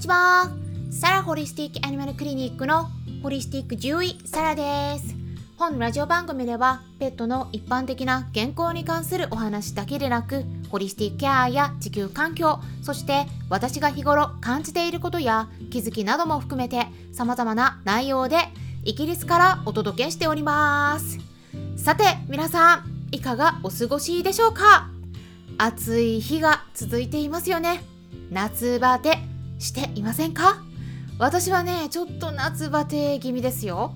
ちは。サラホリスティックアニマルクリニックのホリスティック獣医サラです。本ラジオ番組ではペットの一般的な健康に関するお話だけでなくホリスティックケアや地球環境そして私が日頃感じていることや気づきなども含めて様々な内容でイギリスからお届けしております。さて皆さんいかがお過ごしでしょうか？暑い日が続いていますよね。夏バテしていませんか？私はねちょっと夏バテ気味ですよ。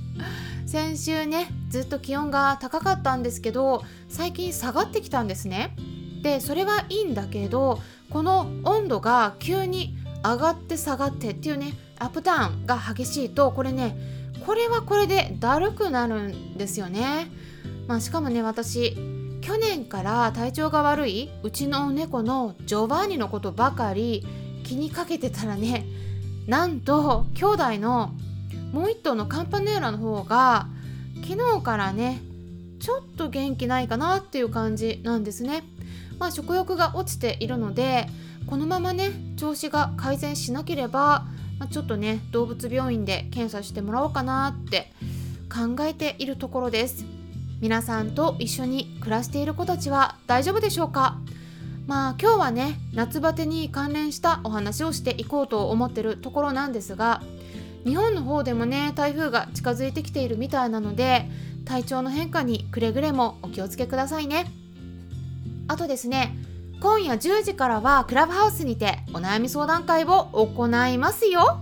先週ねずっと気温が高かったんですけど最近下がってきたんですね。でそれはいいんだけどこの温度が急に上がって下がってっていうねアップダウンが激しいとこれねこれはこれでだるくなるんですよね、まあ、しかもね私去年から体調が悪いうちの猫のジョバーニのことばかり気にかけてたらねなんと兄弟のもう一頭のカンパネーラの方が昨日からねちょっと元気ないかなっていう感じなんですね。まあ、食欲が落ちているのでこのままね調子が改善しなければ、まあ、ちょっとね動物病院で検査してもらおうかなって考えているところです。皆さんと一緒に暮らしている子たちは大丈夫でしょうか？まあ今日はね夏バテに関連したお話をしていこうと思ってるところなんですが日本の方でもね台風が近づいてきているみたいなので体調の変化にくれぐれもお気をつけくださいね。あとですね今夜10時からはクラブハウスにてお悩み相談会を行いますよ。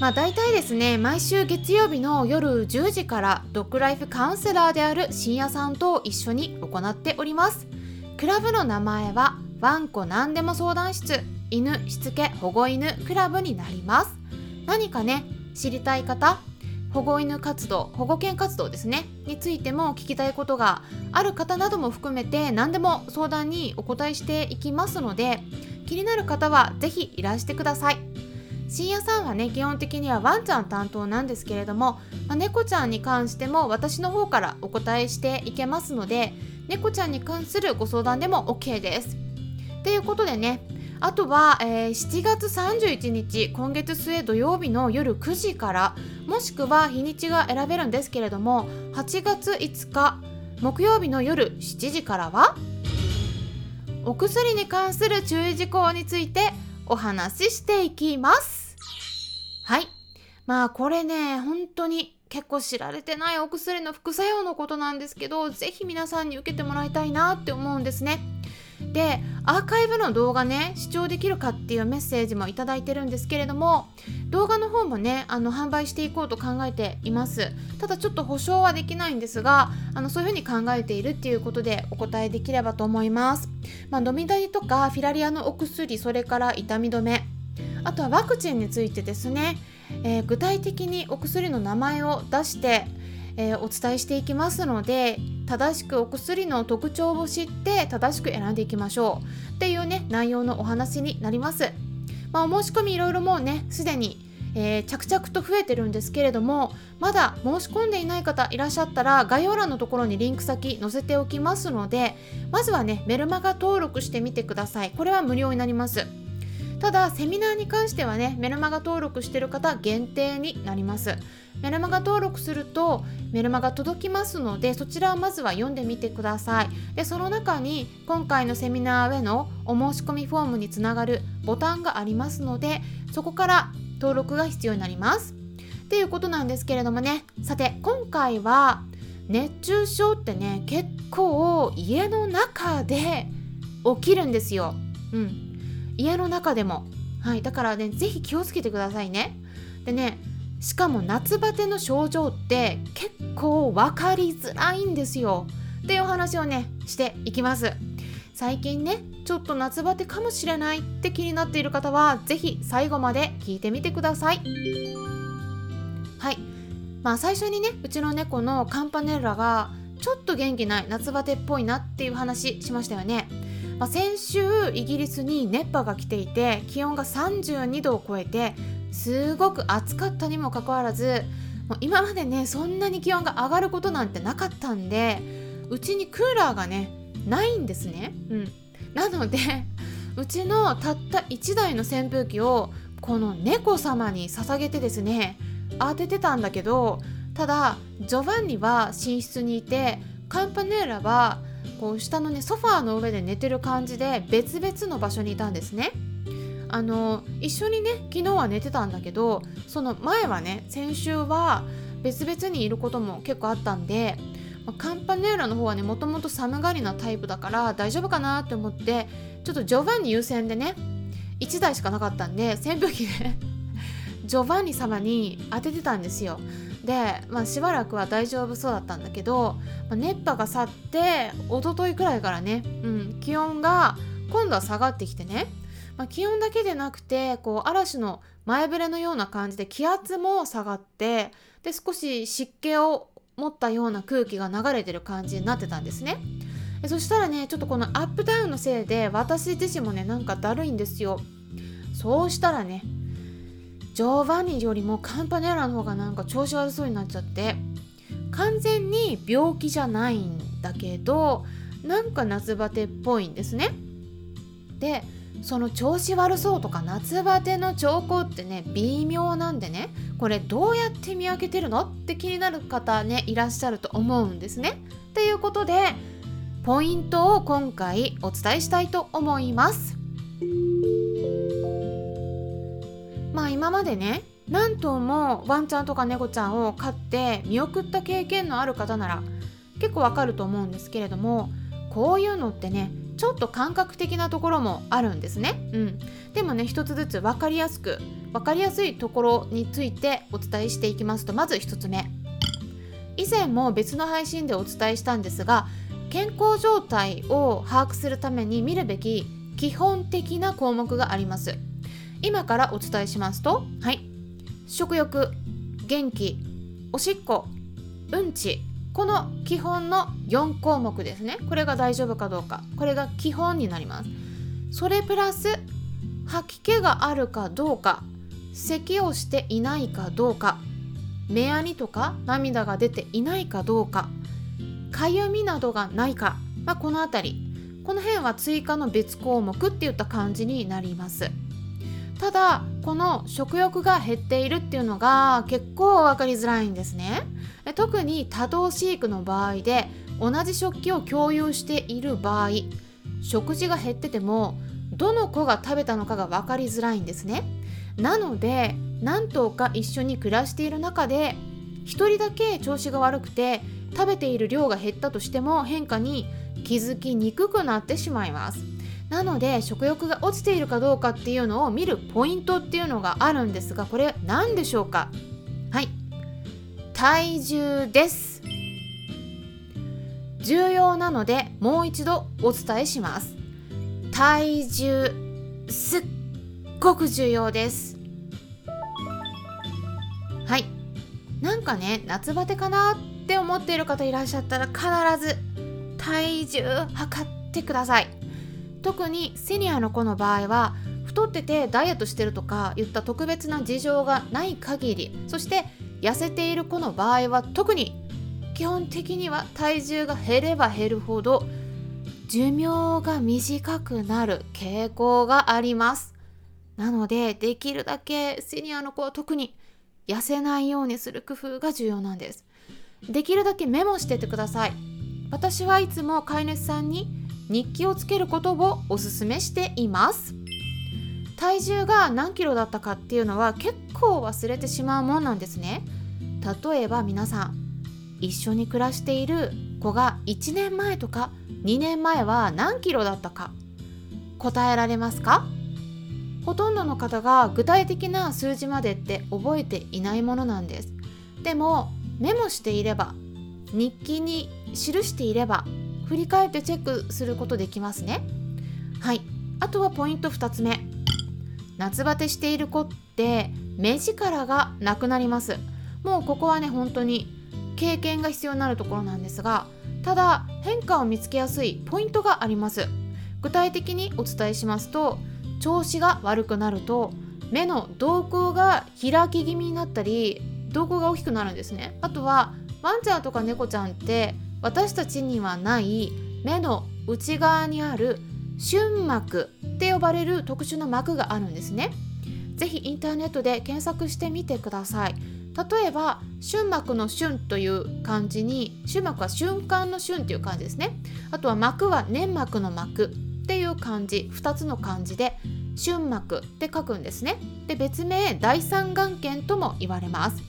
まあ大体ですね毎週月曜日の夜10時からドッグライフカウンセラーである深夜さんと一緒に行っております。クラブの名前はワンコ何でも相談室。犬しつけ保護犬クラブになります。何かね知りたい方保護犬活動保護犬活動ですねについても聞きたいことがある方なども含めて何でも相談にお答えしていきますので気になる方は是非いらしてください。深夜さんはね基本的にはワンちゃん担当なんですけれども、まあ、猫ちゃんに関しても私の方からお答えしていけますので猫ちゃんに関するご相談でも OK です。ということでねあとは、えー、7月31日今月末土曜日の夜9時からもしくは日にちが選べるんですけれども8月5日木曜日の夜7時からはお薬に関する注意事項についてお話ししていきます。はい。まあこれね、本当に結構知られてないお薬の副作用のことなんですけど、是非皆さんに受けてもらいたいなって思うんですね。でアーカイブの動画ね視聴できるかっていうメッセージも頂いてるんですけれども動画の方もねあの販売していこうと考えていますただちょっと保証はできないんですがあのそういうふうに考えているっていうことでお答えできればと思いますまあ、ドミダリとかフィラリアのお薬それから痛み止めあとはワクチンについてですね、えー、具体的にお薬の名前を出してえー、お伝えしていきますので正しくお薬の特徴を知って正しく選んでいきましょう。っていうね内容のお話になります。まあ、お申し込みいろいろもうねすでにえー、着々と増えてるんですけれどもまだ申し込んでいない方いらっしゃったら概要欄のところにリンク先載せておきますのでまずはねメルマガ登録してみてください。これは無料になります。ただセミナーに関してはねメルマガ登録してる方限定になります。メルマガ登録するとメルマガ届きますのでそちらをまずは読んでみてください。でその中に今回のセミナーへのお申し込みフォームにつながるボタンがありますのでそこから登録が必要になります。っていうことなんですけれどもね。さて今回は熱中症ってね結構家の中で起きるんですよ。うん。家の中でも。はいだからね是非気をつけてくださいね。でねしかも夏バテの症状って結構分かりづらいんですよ。っていう話をねしていきます。最近ねちょっと夏バテかもしれないって気になっている方は是非最後まで聞いてみてください。はい。まあ最初にねうちの猫のカンパネラがちょっと元気ない夏バテっぽいなっていう話しましたよね。まあ、先週イギリスに熱波が来ていて気温が32度を超えてすごく暑かったにもかかわらずもう今までねそんなに気温が上がることなんてなかったんでうちにクーラーがねないんですね。うんなので うちのたった1台の扇風機をこの猫様に捧げてですね当ててたんだけどただジョバンニは寝室にいてカンパネーラはこう下のねソファーの上で寝てる感じで別々の場所にいたんですね。あの一緒にね昨日は寝てたんだけどその前はね先週は別々にいることも結構あったんでまカンパネーラの方はねもともと寒がりなタイプだから大丈夫かなって思ってちょっとジョバンニ優先でね1台しかなかったんで扇風機で ジョバンニ様に当ててたんですよで、まあ、しばらくは大丈夫そうだったんだけど、まあ、熱波が去って一昨日くらいからね、うん、気温が今度は下がってきてね、まあ、気温だけでなくてこう嵐の前触れのような感じで気圧も下がってで少し湿気を持ったような空気が流れてる感じになってたんですね。そしたらねちょっとこのアップダウンのせいで私自身もねなんかだるいんですよ。そうしたらねジョーバニよりもカンパネラの方がなんか調子悪そうになっちゃって完全に病気じゃないんだけどなんか夏バテっぽいんですね。でその調子悪そうとか夏バテの兆候ってね微妙なんでねこれどうやって見分けてるのって気になる方ねいらっしゃると思うんですね。ということでポイントを今回お伝えしたいと思います。まあ今までね何頭もワンちゃんとか猫ちゃんを飼って見送った経験のある方なら結構わかると思うんですけれどもこういうのってねちょっと感覚的なところもあるんですね。うん、でもね一つずつ分かりやすく分かりやすいところについてお伝えしていきますとまず1つ目。以前も別の配信でお伝えしたんですが健康状態を把握するために見るべき基本的な項目があります。今からお伝えしますとはい。食欲元気おしっこうんちこの基本の4項目ですね。これが大丈夫かどうか。これが基本になります。それプラス吐き気があるかどうか咳をしていないかどうか目やにとか涙が出ていないかどうかかゆみなどがないか、まあ、この辺り。この辺は追加の別項目っていった感じになります。ただこの食欲が減っているっていうのが結構分かりづらいんですね。特に多動飼育の場合で同じ食器を共有している場合食事が減っててもどの子が食べたのかが分かりづらいんですね。なので何頭か一緒に暮らしている中で1人だけ調子が悪くて食べている量が減ったとしても変化に気づきにくくなってしまいます。なので食欲が落ちているかどうかっていうのを見るポイントっていうのがあるんですがこれ何でしょうか？はい。体重です。重要なのでもう一度お伝えします。体重すっごく重要です。はい。なんかね夏バテかなって思っている方いらっしゃったら必ず体重測ってください。特にセニアの子の場合は太っててダイエットしてるとか言った特別な事情がない限りそして痩せている子の場合は特に基本的には体重が減れば減るほど寿命が短くなる傾向があります。なのでできるだけセニアの子は特に痩せないようにする工夫が重要なんです。できるだけメモしててください。私はいつも飼い主さんに日記をつけることをおすすめしています。体重が何キロだったかっていうのは結構忘れてしまうもんなんですね。例えば皆さん一緒に暮らしている子が1年前とか2年前は何キロだったか答えられますか？ほとんどの方が具体的な数字までって覚えていないものなんです。でもメモしていれば日記に記していれば振り返ってチェックすることできますね。はい。あとはポイント2つ目。夏バテしている子って目力がなくなります。もうここはね本当に経験が必要になるところなんですがただ変化を見つけやすいポイントがあります。具体的にお伝えしますと調子が悪くなると目の瞳孔が開き気味になったり瞳孔が大きくなるんですね。あとはワンちゃんとか猫ちゃんって私たちにはない目の内側にある瞬膜って呼ばれる特殊な膜があるんですね。ぜひインターネットで検索してみてください。例えば瞬膜の瞬という漢字に瞬膜は瞬間の瞬っていう漢字ですね。あとは膜は粘膜の膜っていう漢字2つの漢字で瞬膜って書くんですね。で別名第三眼圏とも言われます。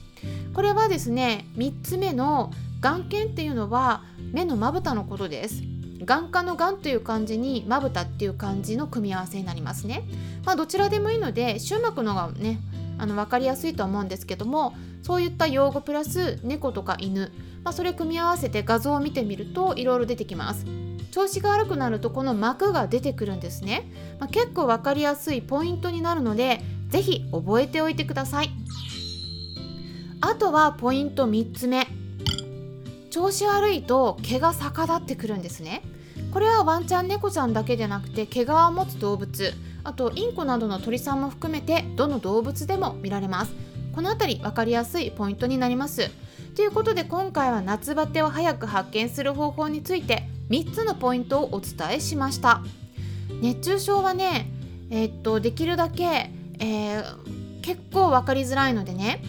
これはですね3つ目の眼圏っていうのは目のまぶたのことです。眼科の眼という漢字にまぶたっていう漢字の組み合わせになりますね。まあどちらでもいいので瞬膜のがねあの分かりやすいと思うんですけどもそういった用語プラス猫とか犬、まあ、それ組み合わせて画像を見てみるといろいろ出てきます。調子が悪くなるとこの膜が出てくるんですね、まあ、結構分かりやすいポイントになるので是非覚えておいてください。あとはポイント3つ目。調子悪いと毛が逆立ってくるんですね。これはワンちゃん猫ちゃんだけでなくて毛皮を持つ動物あとインコなどの鳥さんも含めてどの動物でも見られます。この辺り分かりやすいポイントになります。ということで今回は夏バテを早く発見する方法について3つのポイントをお伝えしました。熱中症はねえー、っとできるだけ、えー、結構分かりづらいのでね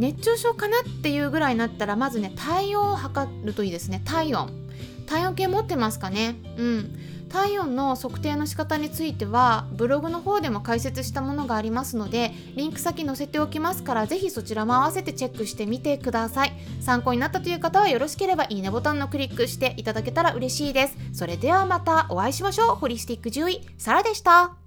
熱中症かなっていうぐらいになったらまずね体温を測るといいですね。体温。体温計持ってますかね？うん。体温の測定の仕方についてはブログの方でも解説したものがありますのでリンク先載せておきますからぜひそちらも合わせてチェックしてみてください。参考になったという方はよろしければいいねボタンのクリックしていただけたら嬉しいです。それではまたお会いしましょう。ホリスティック獣医サラでした。